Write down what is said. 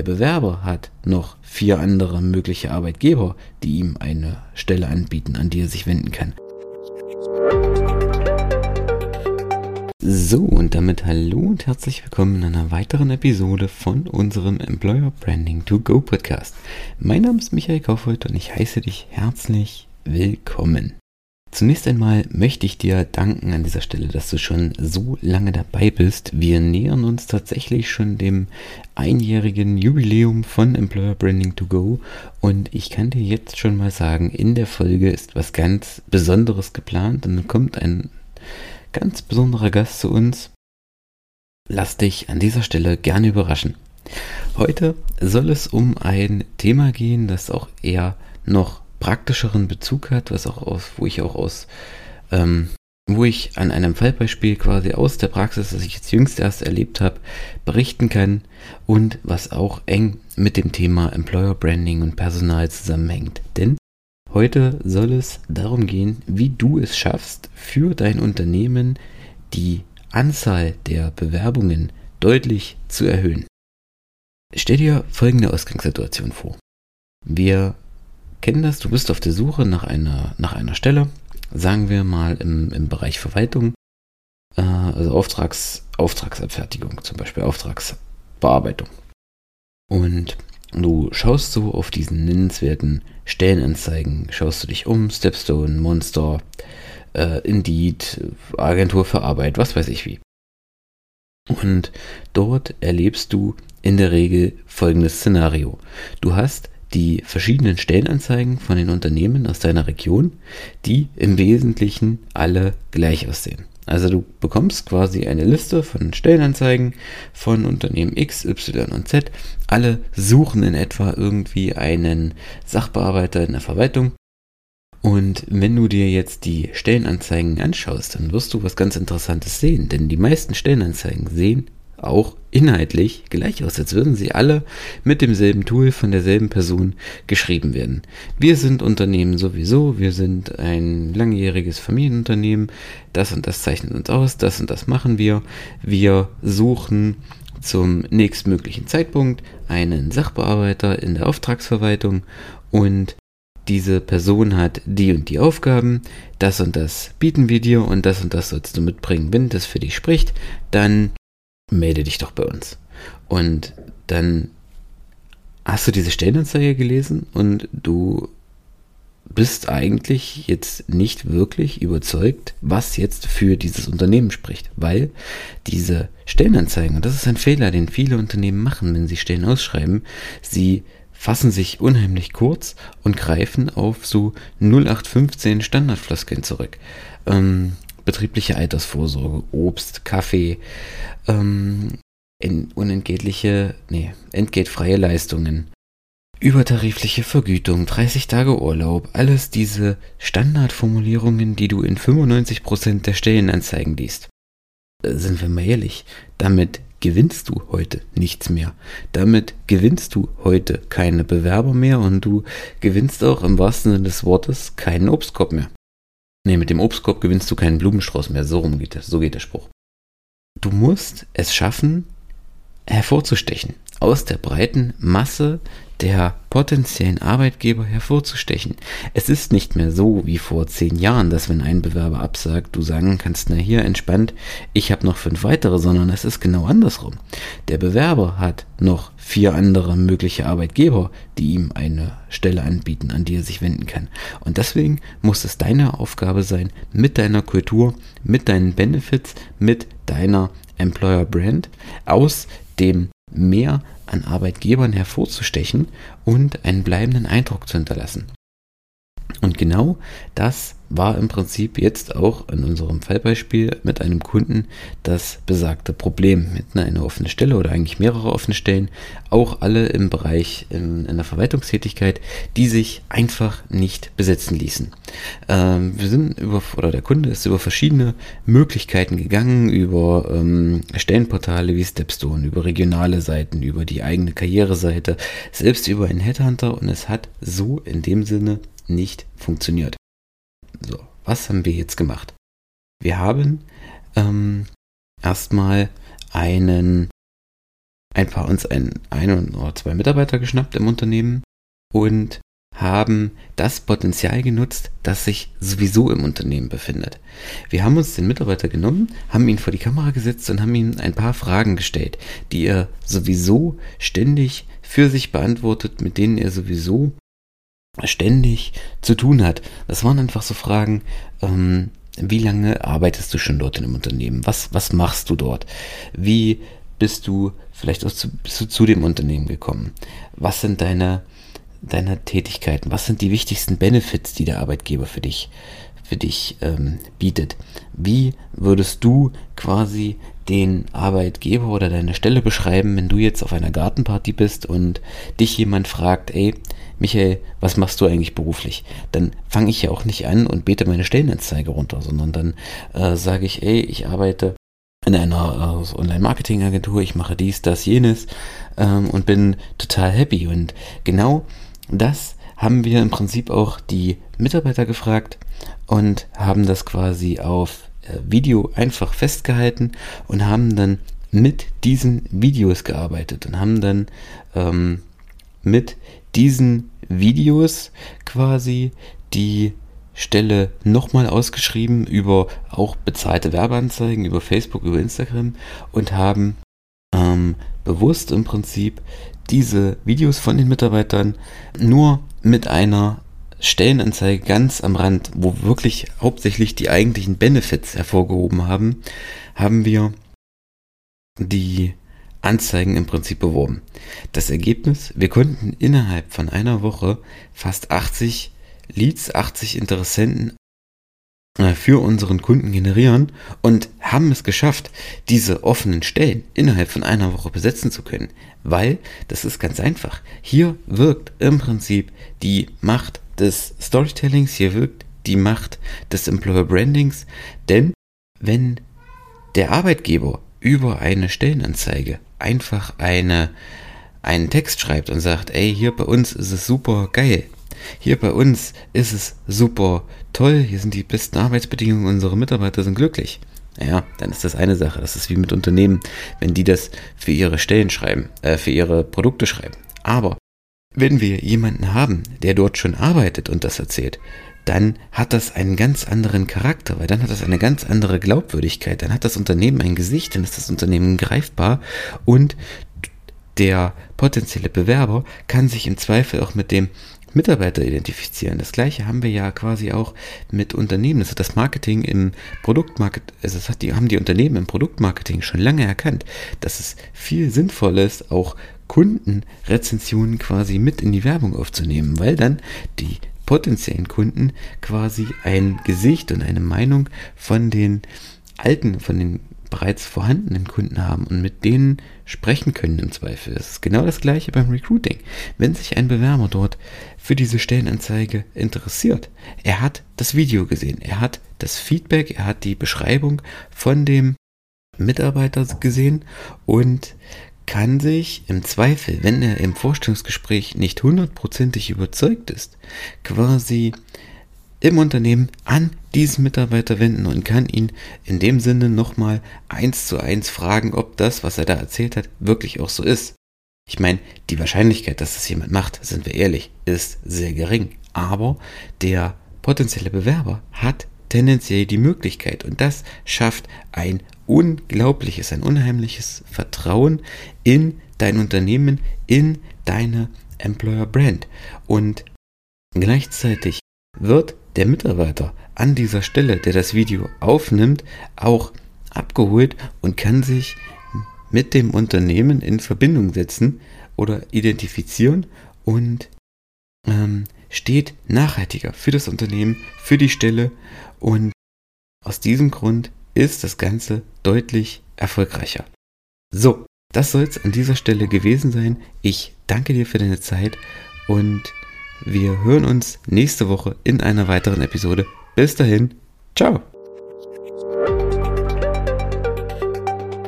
Der Bewerber hat noch vier andere mögliche Arbeitgeber, die ihm eine Stelle anbieten, an die er sich wenden kann. So, und damit hallo und herzlich willkommen in einer weiteren Episode von unserem Employer Branding to Go Podcast. Mein Name ist Michael Kaufhold und ich heiße dich herzlich willkommen. Zunächst einmal möchte ich dir danken an dieser Stelle, dass du schon so lange dabei bist. Wir nähern uns tatsächlich schon dem einjährigen Jubiläum von Employer Branding to Go und ich kann dir jetzt schon mal sagen, in der Folge ist was ganz Besonderes geplant und kommt ein ganz besonderer Gast zu uns. Lass dich an dieser Stelle gerne überraschen. Heute soll es um ein Thema gehen, das auch eher noch praktischeren Bezug hat, was auch aus, wo ich auch aus, ähm, wo ich an einem Fallbeispiel quasi aus der Praxis, das ich jetzt jüngst erst erlebt habe, berichten kann und was auch eng mit dem Thema Employer Branding und Personal zusammenhängt. Denn Heute soll es darum gehen, wie du es schaffst, für dein Unternehmen die Anzahl der Bewerbungen deutlich zu erhöhen. Stell dir folgende Ausgangssituation vor. Wir kennen das, du bist auf der Suche nach einer, nach einer Stelle, sagen wir mal im, im Bereich Verwaltung, äh, also Auftrags, Auftragsabfertigung, zum Beispiel Auftragsbearbeitung. Und du schaust so auf diesen nennenswerten Stellenanzeigen, schaust du dich um, Stepstone, Monster, äh, Indeed, Agentur für Arbeit, was weiß ich wie. Und dort erlebst du in der Regel folgendes Szenario. Du hast die verschiedenen Stellenanzeigen von den Unternehmen aus deiner Region, die im Wesentlichen alle gleich aussehen. Also du bekommst quasi eine Liste von Stellenanzeigen von Unternehmen X, Y und Z. Alle suchen in etwa irgendwie einen Sachbearbeiter in der Verwaltung. Und wenn du dir jetzt die Stellenanzeigen anschaust, dann wirst du was ganz Interessantes sehen. Denn die meisten Stellenanzeigen sehen auch inhaltlich gleich aus, als würden sie alle mit demselben Tool von derselben Person geschrieben werden. Wir sind Unternehmen sowieso, wir sind ein langjähriges Familienunternehmen, das und das zeichnet uns aus, das und das machen wir. Wir suchen zum nächstmöglichen Zeitpunkt einen Sachbearbeiter in der Auftragsverwaltung und diese Person hat die und die Aufgaben, das und das bieten wir dir und das und das sollst du mitbringen. Wenn das für dich spricht, dann melde dich doch bei uns. Und dann hast du diese Stellenanzeige gelesen und du bist eigentlich jetzt nicht wirklich überzeugt, was jetzt für dieses Unternehmen spricht, weil diese Stellenanzeigen, und das ist ein Fehler, den viele Unternehmen machen, wenn sie Stellen ausschreiben, sie fassen sich unheimlich kurz und greifen auf so 0815 Standardfloskeln zurück. Ähm, betriebliche Altersvorsorge, Obst, Kaffee, ähm, unentgeltliche, nee, entgeltfreie Leistungen, übertarifliche Vergütung, 30 Tage Urlaub, alles diese Standardformulierungen, die du in 95% der Stellenanzeigen liest. Äh, sind wir mal ehrlich, damit gewinnst du heute nichts mehr. Damit gewinnst du heute keine Bewerber mehr und du gewinnst auch im wahrsten Sinne des Wortes keinen Obstkorb mehr. Nee, mit dem Obstkorb gewinnst du keinen Blumenstrauß mehr. So rum geht das. So geht der Spruch. Du musst es schaffen, hervorzustechen. Aus der breiten Masse der potenziellen Arbeitgeber hervorzustechen. Es ist nicht mehr so wie vor zehn Jahren, dass wenn ein Bewerber absagt, du sagen kannst, na hier entspannt, ich habe noch fünf weitere, sondern es ist genau andersrum. Der Bewerber hat noch vier andere mögliche Arbeitgeber, die ihm eine Stelle anbieten, an die er sich wenden kann. Und deswegen muss es deine Aufgabe sein, mit deiner Kultur, mit deinen Benefits, mit deiner Employer Brand aus dem Mehr an Arbeitgebern hervorzustechen und einen bleibenden Eindruck zu hinterlassen. Und genau das war im Prinzip jetzt auch in unserem Fallbeispiel mit einem Kunden das besagte Problem. Mit einer offenen Stelle oder eigentlich mehrere offene Stellen, auch alle im Bereich in, in der Verwaltungstätigkeit, die sich einfach nicht besetzen ließen. Ähm, wir sind über, oder der Kunde ist über verschiedene Möglichkeiten gegangen, über ähm, Stellenportale wie Stepstone, über regionale Seiten, über die eigene Karriereseite, selbst über einen Headhunter und es hat so in dem Sinne nicht funktioniert. So, was haben wir jetzt gemacht? Wir haben ähm, erstmal einen ein paar uns ein, ein oder zwei Mitarbeiter geschnappt im Unternehmen und haben das Potenzial genutzt, das sich sowieso im Unternehmen befindet. Wir haben uns den Mitarbeiter genommen, haben ihn vor die Kamera gesetzt und haben ihm ein paar Fragen gestellt, die er sowieso ständig für sich beantwortet, mit denen er sowieso ständig zu tun hat. Das waren einfach so Fragen, ähm, wie lange arbeitest du schon dort in einem Unternehmen? Was, was machst du dort? Wie bist du vielleicht auch zu, bist du zu dem Unternehmen gekommen? Was sind deine deiner Tätigkeiten? Was sind die wichtigsten Benefits, die der Arbeitgeber für dich, für dich ähm, bietet? Wie würdest du quasi den Arbeitgeber oder deine Stelle beschreiben, wenn du jetzt auf einer Gartenparty bist und dich jemand fragt, ey, Michael, was machst du eigentlich beruflich? Dann fange ich ja auch nicht an und bete meine Stellenanzeige runter, sondern dann äh, sage ich, ey, ich arbeite in einer äh, Online-Marketing-Agentur, ich mache dies, das, jenes ähm, und bin total happy. Und genau das haben wir im Prinzip auch die Mitarbeiter gefragt und haben das quasi auf äh, Video einfach festgehalten und haben dann mit diesen Videos gearbeitet und haben dann ähm, mit diesen Videos quasi die Stelle nochmal ausgeschrieben über auch bezahlte Werbeanzeigen, über Facebook, über Instagram und haben ähm, bewusst im Prinzip diese Videos von den Mitarbeitern nur mit einer Stellenanzeige ganz am Rand, wo wirklich hauptsächlich die eigentlichen Benefits hervorgehoben haben, haben wir die Anzeigen im Prinzip beworben. Das Ergebnis, wir konnten innerhalb von einer Woche fast 80 Leads, 80 Interessenten äh, für unseren Kunden generieren und haben es geschafft, diese offenen Stellen innerhalb von einer Woche besetzen zu können. Weil, das ist ganz einfach, hier wirkt im Prinzip die Macht des Storytellings, hier wirkt die Macht des Employer Brandings, denn wenn der Arbeitgeber über eine Stellenanzeige einfach eine, einen Text schreibt und sagt, ey, hier bei uns ist es super geil, hier bei uns ist es super toll, hier sind die besten Arbeitsbedingungen, unsere Mitarbeiter sind glücklich. Ja, dann ist das eine Sache. Das ist wie mit Unternehmen, wenn die das für ihre Stellen schreiben, äh, für ihre Produkte schreiben. Aber wenn wir jemanden haben, der dort schon arbeitet und das erzählt, dann hat das einen ganz anderen Charakter, weil dann hat das eine ganz andere Glaubwürdigkeit, dann hat das Unternehmen ein Gesicht, dann ist das Unternehmen greifbar und der potenzielle Bewerber kann sich im Zweifel auch mit dem Mitarbeiter identifizieren. Das gleiche haben wir ja quasi auch mit Unternehmen. Das hat das Marketing im Produktmarketing, also das die, haben die Unternehmen im Produktmarketing schon lange erkannt, dass es viel sinnvoller ist, auch Kundenrezensionen quasi mit in die Werbung aufzunehmen, weil dann die potenziellen Kunden quasi ein Gesicht und eine Meinung von den alten, von den bereits vorhandenen Kunden haben und mit denen sprechen können im Zweifel. Es ist genau das gleiche beim Recruiting. Wenn sich ein Bewerber dort für diese Stellenanzeige interessiert, er hat das Video gesehen, er hat das Feedback, er hat die Beschreibung von dem Mitarbeiter gesehen und kann sich im Zweifel, wenn er im Vorstellungsgespräch nicht hundertprozentig überzeugt ist, quasi im Unternehmen an diesen Mitarbeiter wenden und kann ihn in dem Sinne nochmal eins zu eins fragen, ob das, was er da erzählt hat, wirklich auch so ist. Ich meine, die Wahrscheinlichkeit, dass das jemand macht, sind wir ehrlich, ist sehr gering. Aber der potenzielle Bewerber hat tendenziell die Möglichkeit und das schafft ein unglaubliches, ein unheimliches Vertrauen in dein Unternehmen, in deine Employer Brand. Und gleichzeitig wird der Mitarbeiter an dieser Stelle, der das Video aufnimmt, auch abgeholt und kann sich mit dem Unternehmen in Verbindung setzen oder identifizieren und ähm, steht nachhaltiger für das Unternehmen, für die Stelle und aus diesem Grund ist das Ganze deutlich erfolgreicher. So, das soll es an dieser Stelle gewesen sein. Ich danke dir für deine Zeit und wir hören uns nächste Woche in einer weiteren Episode. Bis dahin, ciao.